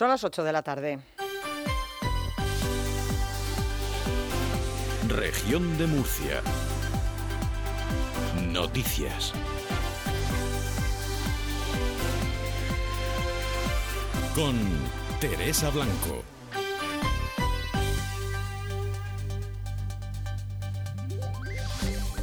Son las 8 de la tarde. Región de Murcia. Noticias. Con Teresa Blanco.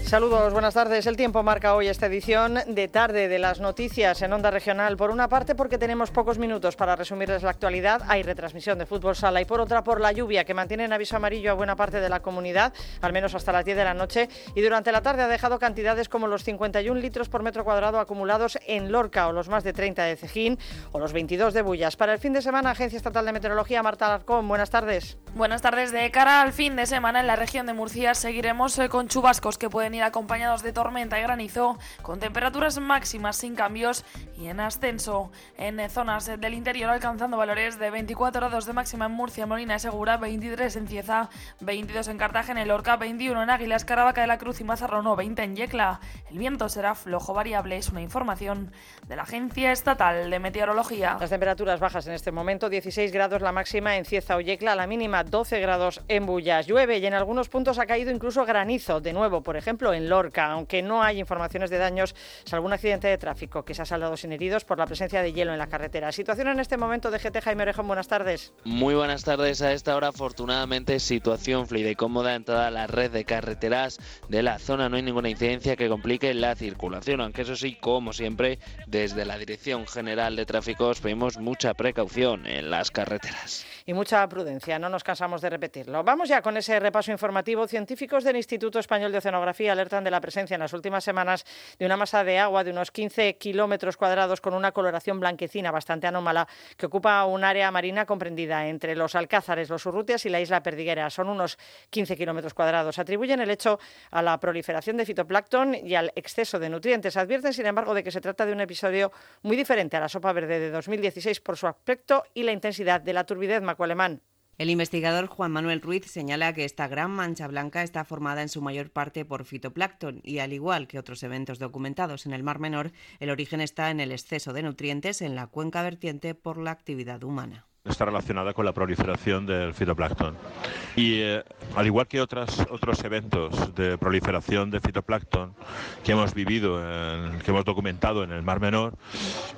Saludos, buenas tardes. El tiempo marca hoy esta edición de tarde de las noticias en Onda Regional. Por una parte, porque tenemos pocos minutos para resumirles la actualidad, hay retransmisión de fútbol sala y por otra, por la lluvia que mantiene en aviso amarillo a buena parte de la comunidad, al menos hasta las 10 de la noche, y durante la tarde ha dejado cantidades como los 51 litros por metro cuadrado acumulados en Lorca o los más de 30 de Cejín o los 22 de Bullas. Para el fin de semana, Agencia Estatal de Meteorología, Marta Alarcón, buenas tardes. Buenas tardes. De cara al fin de semana en la región de Murcia seguiremos eh, con chubascos que pueden acompañados de tormenta y granizo, con temperaturas máximas sin cambios y en ascenso en zonas del interior, alcanzando valores de 24 grados de máxima en Murcia, Molina y Segura, 23 en Cieza, 22 en Cartagena, en Lorca, 21 en Águilas, Caravaca de la Cruz y Mazarrono, 20 en Yecla. El viento será flojo variable, es una información de la Agencia Estatal de Meteorología. Las temperaturas bajas en este momento, 16 grados la máxima en Cieza o Yecla, la mínima 12 grados en Bullas. Llueve y en algunos puntos ha caído incluso granizo, de nuevo, por ejemplo, en Lorca, aunque no hay informaciones de daños, salvo un accidente de tráfico que se ha saldado sin heridos por la presencia de hielo en la carretera. Situación en este momento de GT Jaime Orejón, buenas tardes. Muy buenas tardes. A esta hora, afortunadamente, situación fluida y cómoda en toda la red de carreteras de la zona. No hay ninguna incidencia que complique la circulación, aunque eso sí, como siempre, desde la Dirección General de Tráfico os pedimos mucha precaución en las carreteras. Y mucha prudencia, no nos cansamos de repetirlo. Vamos ya con ese repaso informativo. Científicos del Instituto Español de Oceanografía alertan de la presencia en las últimas semanas de una masa de agua de unos 15 kilómetros cuadrados con una coloración blanquecina bastante anómala que ocupa un área marina comprendida entre los Alcázares, los Urrutias y la isla Perdiguera. Son unos 15 kilómetros cuadrados. Atribuyen el hecho a la proliferación de fitoplancton y al exceso de nutrientes. Advierten, sin embargo, de que se trata de un episodio muy diferente a la sopa verde de 2016 por su aspecto y la intensidad de la turbidez macualemán. El investigador Juan Manuel Ruiz señala que esta gran mancha blanca está formada en su mayor parte por fitoplancton y, al igual que otros eventos documentados en el Mar Menor, el origen está en el exceso de nutrientes en la cuenca vertiente por la actividad humana está relacionada con la proliferación del fitoplancton. Y eh, al igual que otras, otros eventos de proliferación de fitoplancton que hemos vivido, que hemos documentado en el Mar Menor,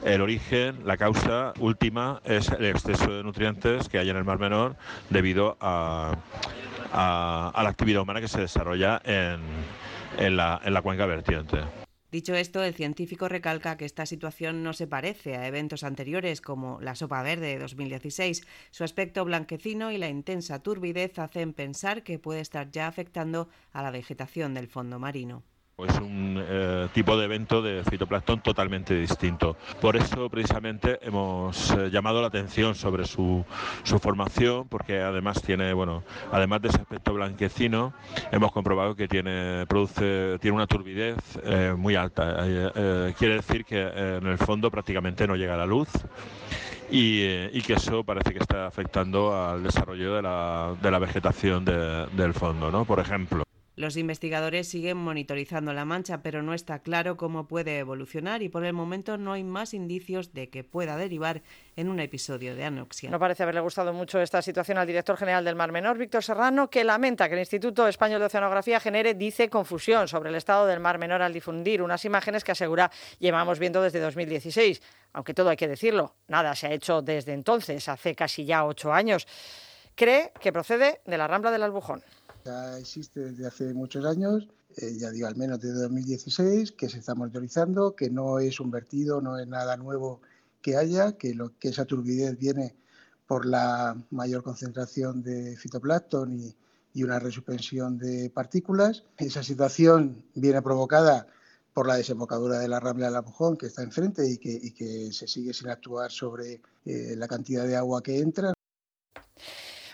el origen, la causa última es el exceso de nutrientes que hay en el Mar Menor debido a, a, la actividad humana que se desarrolla en, en, la, en la cuenca vertiente. Dicho esto, el científico recalca que esta situación no se parece a eventos anteriores como la sopa verde de 2016. Su aspecto blanquecino y la intensa turbidez hacen pensar que puede estar ya afectando a la vegetación del fondo marino. Es un eh, tipo de evento de fitoplancton totalmente distinto. Por eso precisamente hemos eh, llamado la atención sobre su, formación, porque además tiene, bueno, además de ese aspecto blanquecino, hemos comprobado que tiene, produce, tiene una turbidez eh, muy alta. quiere decir que en el fondo prácticamente no llega la luz. Y, que eso parece que está afectando al desarrollo de la, de la vegetación del fondo, ¿no? Por ejemplo. Los investigadores siguen monitorizando la mancha, pero no está claro cómo puede evolucionar y por el momento no hay más indicios de que pueda derivar en un episodio de anoxia. No parece haberle gustado mucho esta situación al director general del Mar Menor, Víctor Serrano, que lamenta que el Instituto Español de Oceanografía genere, dice, confusión sobre el estado del Mar Menor al difundir unas imágenes que asegura llevamos viendo desde 2016. Aunque todo hay que decirlo, nada se ha hecho desde entonces, hace casi ya ocho años. Cree que procede de la Rambla del Albujón ya existe desde hace muchos años, eh, ya digo al menos desde 2016, que se está monitorizando, que no es un vertido, no es nada nuevo que haya, que, lo, que esa turbidez viene por la mayor concentración de fitoplancton y, una resuspensión de partículas. Esa situación viene provocada por la desembocadura de la Rambla del Albujón que está enfrente y que, y que se sigue sin actuar sobre eh, la cantidad de agua que entra.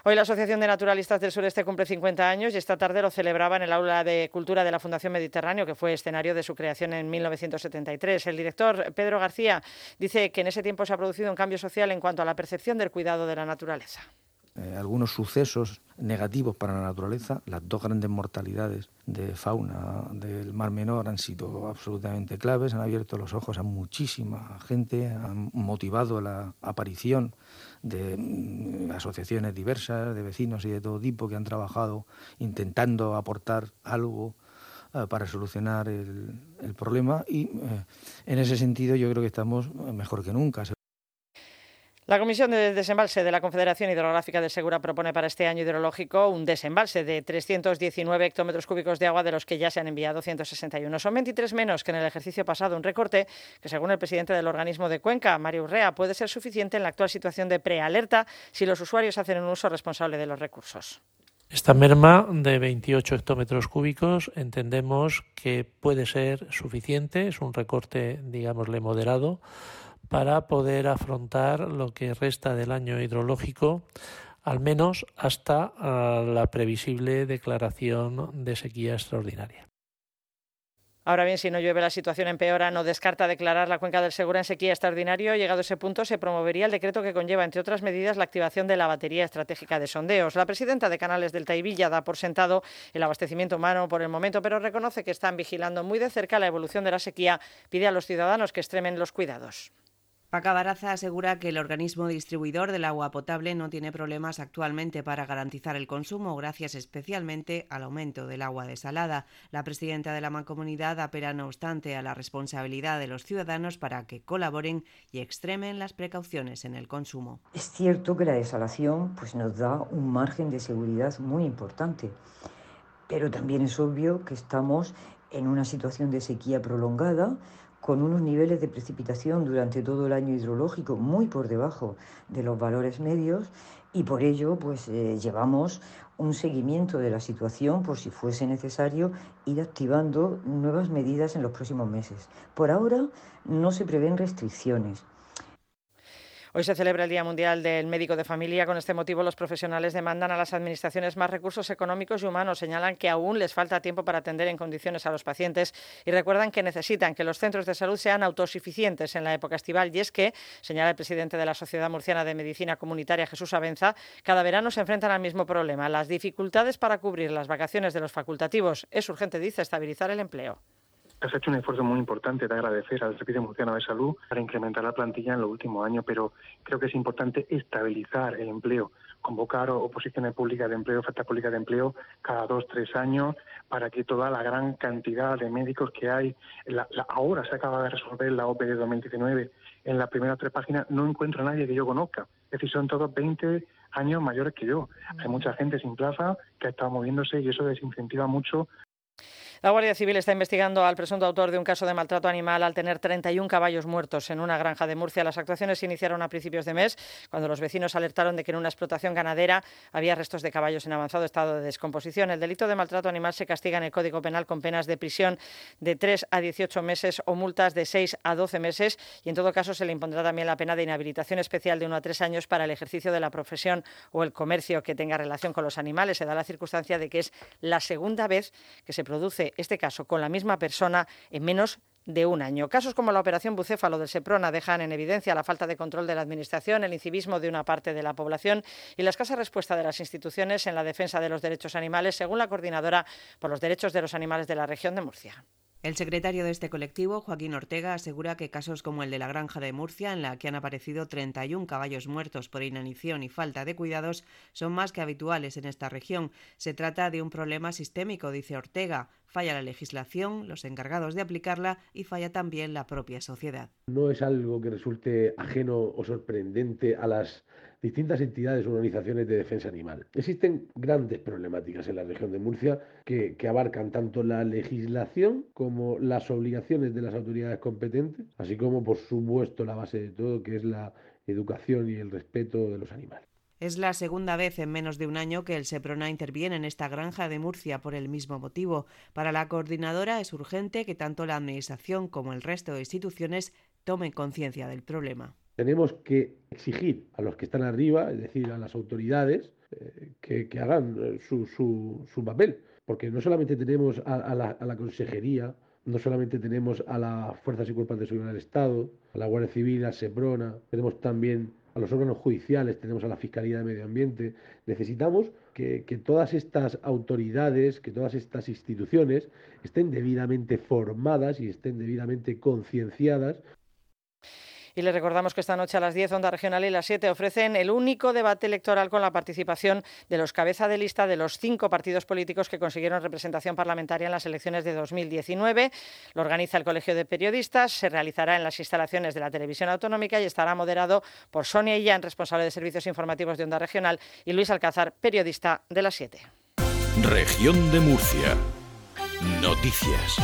Hoy la Asociación de Naturalistas del Sureste cumple 50 años y esta tarde lo celebraba en el Aula de Cultura de la Fundación Mediterráneo, que fue escenario de su creación en 1973. El director Pedro García dice que en ese tiempo se ha producido un cambio social en cuanto a la percepción del cuidado de la naturaleza eh, algunos sucesos negativos para la naturaleza. Las dos grandes mortalidades de fauna del Mar Menor han sido absolutamente claves, han abierto los ojos a muchísima gente, han motivado la aparición de mm, asociaciones diversas, de vecinos y de todo tipo que han trabajado intentando aportar algo eh, para solucionar el, problema y eh, en ese sentido yo creo que estamos mejor que nunca. La Comisión de Desembalse de la Confederación Hidrográfica de Segura propone para este año hidrológico un desembalse de 319 hectómetros cúbicos de agua, de los que ya se han enviado 161. Son 23 menos que en el ejercicio pasado, un recorte que, según el presidente del organismo de Cuenca, Mario Urrea, puede ser suficiente en la actual situación de prealerta si los usuarios hacen un uso responsable de los recursos. Esta merma de 28 hectómetros cúbicos entendemos que puede ser suficiente, es un recorte, digámosle, moderado para poder afrontar lo que resta del año hidrológico, al menos hasta ah, la previsible declaración de sequía extraordinaria. Ahora bien, si no llueve, la situación empeora. No descarta declarar la cuenca del Segura en sequía extraordinario. Llegado a ese punto, se promovería el decreto que conlleva, entre otras medidas, la activación de la batería estratégica de sondeos. La presidenta de Canales del Taivilla da por sentado el abastecimiento humano por el momento, pero reconoce que están vigilando muy de cerca la evolución de la sequía. Pide a los ciudadanos que extremen los cuidados. Paca Baraza asegura que el organismo distribuidor del agua potable no tiene problemas actualmente para garantizar el consumo, gracias especialmente al aumento del agua desalada. La presidenta de la mancomunidad apela, no obstante, a la responsabilidad de los ciudadanos para que colaboren y extremen las precauciones en el consumo. Es cierto que la desalación pues, nos da un margen de seguridad muy importante, pero también es obvio que estamos en una situación de sequía prolongada con unos niveles de precipitación durante todo el año hidrológico muy por debajo de los valores medios y por ello pues eh, llevamos un seguimiento de la situación por si fuese necesario ir activando nuevas medidas en los próximos meses. Por ahora no se prevén restricciones. Hoy se celebra el Día Mundial del Médico de Familia. Con este motivo, los profesionales demandan a las administraciones más recursos económicos y humanos. Señalan que aún les falta tiempo para atender en condiciones a los pacientes y recuerdan que necesitan que los centros de salud sean autosuficientes en la época estival. Y es que, señala el presidente de la Sociedad Murciana de Medicina Comunitaria, Jesús Abenza, cada verano se enfrentan al mismo problema, las dificultades para cubrir las vacaciones de los facultativos. Es urgente, dice, estabilizar el empleo has hecho un esfuerzo muy importante de agradecer al Servicio Murciano de Salud para incrementar la plantilla en los últimos años, pero creo que es importante estabilizar el empleo, convocar oposiciones públicas de empleo, ofertas públicas de empleo cada dos, tres años, para que toda la gran cantidad de médicos que hay, ahora se acaba de resolver la OPE de 2019, en las primeras tres páginas no encuentro a nadie que yo conozca. Es decir, son todos 20 años mayores que yo. Hay mucha gente sin plaza que ha estado moviéndose y eso desincentiva mucho la Guardia Civil está investigando al presunto autor de un caso de maltrato animal al tener 31 caballos muertos en una granja de Murcia. Las actuaciones se iniciaron a principios de mes, cuando los vecinos alertaron de que en una explotación ganadera había restos de caballos en avanzado estado de descomposición. El delito de maltrato animal se castiga en el Código Penal con penas de prisión de 3 a 18 meses o multas de 6 a 12 meses y en todo caso se le impondrá también la pena de inhabilitación especial de 1 a 3 años para el ejercicio de la profesión o el comercio que tenga relación con los animales. Se da la circunstancia de que es la segunda vez que se produce este caso con la misma persona en menos de un año. Casos como la operación bucéfalo del Seprona dejan en evidencia la falta de control de la Administración, el incivismo de una parte de la población y la escasa respuesta de las instituciones en la defensa de los derechos animales, según la coordinadora por los derechos de los animales de la región de Murcia. El secretario de este colectivo, Joaquín Ortega, asegura que casos como el de la granja de Murcia, en la que han aparecido 31 caballos muertos por inanición y falta de cuidados, son más que habituales en esta región. Se trata de un problema sistémico, dice Ortega. Falla la legislación, los encargados de aplicarla y falla también la propia sociedad. No es algo que resulte ajeno o sorprendente a las distintas entidades o organizaciones de defensa animal. Existen grandes problemáticas en la región de Murcia que, abarcan tanto la legislación como las obligaciones de las autoridades competentes, así como por supuesto la base de todo, que es la educación y el respeto de los animales. Es la segunda vez en menos de un año que el SEPRONA interviene en esta granja de Murcia por el mismo motivo. Para la coordinadora es urgente que tanto la Administración como el resto de instituciones tomen conciencia del problema. Tenemos que exigir a los que están arriba, es decir, a las autoridades, eh, que, hagan eh, su, papel, porque no solamente tenemos a, la, a, la, Consejería, no solamente tenemos a las Fuerzas y Cuerpos de Seguridad del Estado, a la Guardia Civil, a SEPRONA, tenemos también a los órganos judiciales, tenemos a la Fiscalía de Medio Ambiente. Necesitamos que, que todas estas autoridades, que todas estas instituciones estén debidamente formadas y estén debidamente concienciadas y les recordamos que esta noche a las 10 Onda Regional y las 7 ofrecen el único debate electoral con la participación de los cabeza de lista de los cinco partidos políticos que consiguieron representación parlamentaria en las elecciones de 2019. Lo organiza el Colegio de Periodistas, se realizará en las instalaciones de la Televisión Autonómica y estará moderado por Sonia Illán, responsable de servicios informativos de Onda Regional, y Luis Alcázar, periodista de las 7. Región de Murcia. Noticias.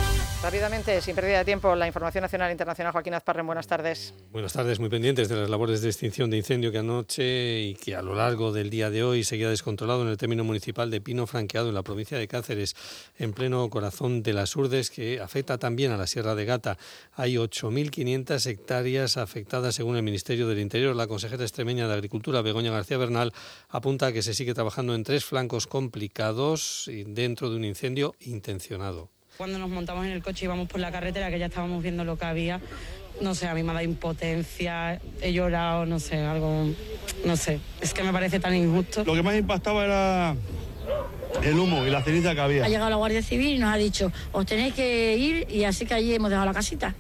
Rápidamente, sin pérdida de tiempo, la información nacional e internacional. Joaquín Azparren, buenas tardes. Buenas tardes, muy pendientes de las labores de extinción de incendio que anoche y que a lo largo del día de hoy seguía descontrolado en el término municipal de Pino Franqueado, en la provincia de Cáceres, en pleno corazón de las Urdes, que afecta también a la Sierra de Gata. Hay 8.500 hectáreas afectadas, según el Ministerio del Interior. La consejera extremeña de Agricultura, Begoña García Bernal, apunta a que se sigue trabajando en tres flancos complicados dentro de un incendio intencionado. Cuando nos montamos en el coche y íbamos por la carretera, que ya estábamos viendo lo que había, no sé, a mí me ha dado impotencia, he llorado, no sé, algo, no sé, es que me parece tan injusto. Lo que más impactaba era el humo y la ceniza que había. Ha llegado la Guardia Civil y nos ha dicho, os tenéis que ir y así que allí hemos dejado la casita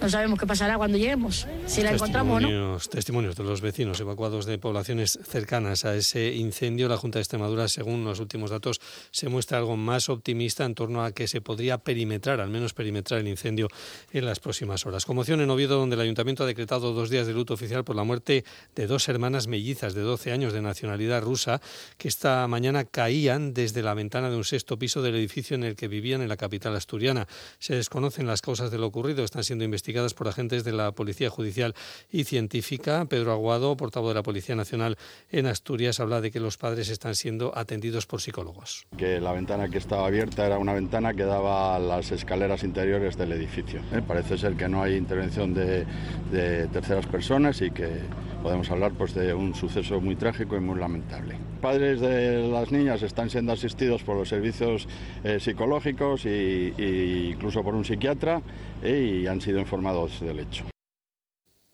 no sabemos qué pasará cuando lleguemos, si la encontramos o no. Testimonios de los vecinos evacuados de poblaciones cercanas a ese incendio. La Junta de Extremadura, según los últimos datos, se muestra algo más optimista en torno a que se podría perimetrar, al menos perimetrar el incendio en las próximas horas. Conmoción en Oviedo, donde el Ayuntamiento ha decretado dos días de luto oficial por la muerte de dos hermanas mellizas de 12 años de nacionalidad rusa que esta mañana caían desde la ventana de un sexto piso del edificio en el que vivían en la capital asturiana. Se desconocen las causas de lo ocurrido, están siendo investigadas investigadas por agentes de la Policía Judicial y Científica. Pedro Aguado, portavoz de la Policía Nacional en Asturias, habla de que los padres están siendo atendidos por psicólogos. Que la ventana que estaba abierta era una ventana que daba a las escaleras interiores del edificio. ¿eh? Parece ser que no hay intervención de, de terceras personas y que podemos hablar pues, de un suceso muy trágico y muy lamentable. Padres de las niñas están siendo asistidos por los servicios eh, psicológicos e incluso por un psiquiatra eh, y han sido informados del hecho.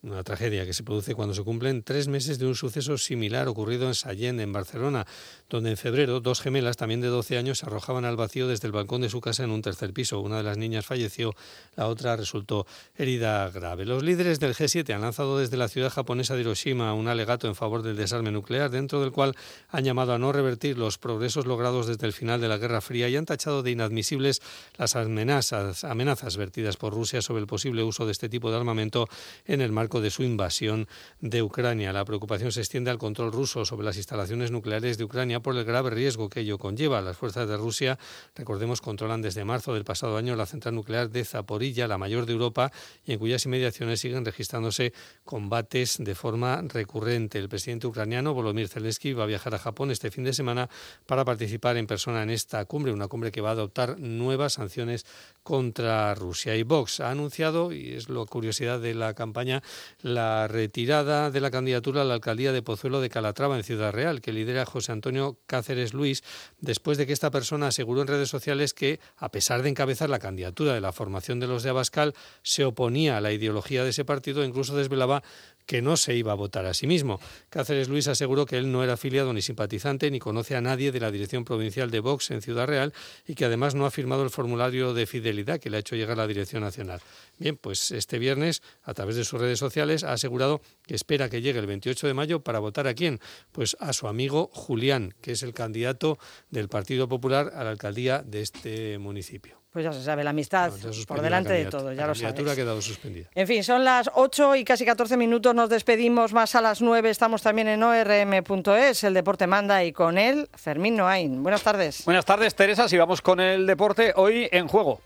Una tragedia que se produce cuando se cumplen tres meses de un suceso similar ocurrido en Sallén, en Barcelona, donde en febrero dos gemelas, también de 12 años, se arrojaban al vacío desde el balcón de su casa en un tercer piso. Una de las niñas falleció, la otra resultó herida grave. Los líderes del G7 han lanzado desde la ciudad japonesa de Hiroshima un alegato en favor del desarme nuclear, dentro del cual han llamado a no revertir los progresos logrados desde el final de la Guerra Fría y han tachado de inadmisibles las amenazas, amenazas vertidas por Rusia sobre el posible uso de este tipo de armamento en el marco de su invasión de Ucrania. La preocupación se extiende al control ruso sobre las instalaciones nucleares de Ucrania por el grave riesgo que ello conlleva. Las fuerzas de Rusia, recordemos, controlan desde marzo del pasado año la central nuclear de Zaporilla, la mayor de Europa, y en cuyas inmediaciones siguen registrándose combates de forma recurrente. El presidente ucraniano Volodymyr Zelensky va a viajar a Japón este fin de semana para participar en persona en esta cumbre, una cumbre que va a adoptar nuevas sanciones contra Rusia. Y Vox ha anunciado, y es la curiosidad de la campaña, la retirada de la candidatura a la alcaldía de Pozuelo de Calatrava en Ciudad Real, que lidera José Antonio Cáceres Luis, después de que esta persona aseguró en redes sociales que, a pesar de encabezar la candidatura de la formación de los de Abascal, se oponía a la ideología de ese partido e incluso desvelaba que no se iba a votar a sí mismo. Cáceres Luis aseguró que él no era afiliado ni simpatizante ni conoce a nadie de la dirección provincial de Vox en Ciudad Real y que además no ha firmado el formulario de fidelidad que le ha hecho llegar la dirección nacional. Bien, pues este viernes, a través de sus redes sociales, ha asegurado que espera que llegue el 28 de mayo para votar a quién? Pues a su amigo Julián, que es el candidato del Partido Popular a la alcaldía de este municipio. Pues ya se sabe, la amistad por delante de todo, ya lo sabes. ha quedado suspendida. En fin, son las 8 y casi 14 minutos, nos despedimos más a las 9, estamos también en orm.es, el deporte manda y con él Fermín Noain. Buenas tardes. Buenas tardes, Teresa, si vamos con el deporte, hoy en juego